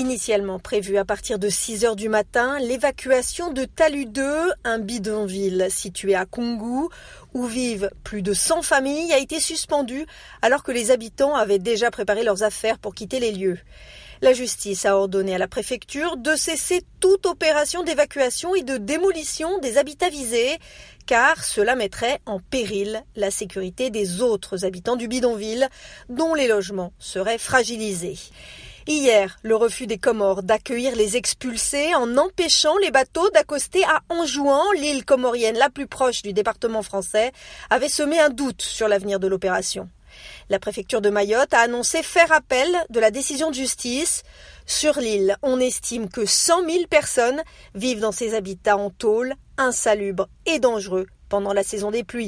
Initialement prévue à partir de 6 heures du matin, l'évacuation de Talu 2, un bidonville situé à Kungu, où vivent plus de 100 familles, a été suspendue alors que les habitants avaient déjà préparé leurs affaires pour quitter les lieux. La justice a ordonné à la préfecture de cesser toute opération d'évacuation et de démolition des habitats visés, car cela mettrait en péril la sécurité des autres habitants du bidonville, dont les logements seraient fragilisés. Hier, le refus des Comores d'accueillir les expulsés en empêchant les bateaux d'accoster à Anjouan, l'île comorienne la plus proche du département français, avait semé un doute sur l'avenir de l'opération. La préfecture de Mayotte a annoncé faire appel de la décision de justice. Sur l'île, on estime que 100 000 personnes vivent dans ces habitats en tôle, insalubres et dangereux pendant la saison des pluies.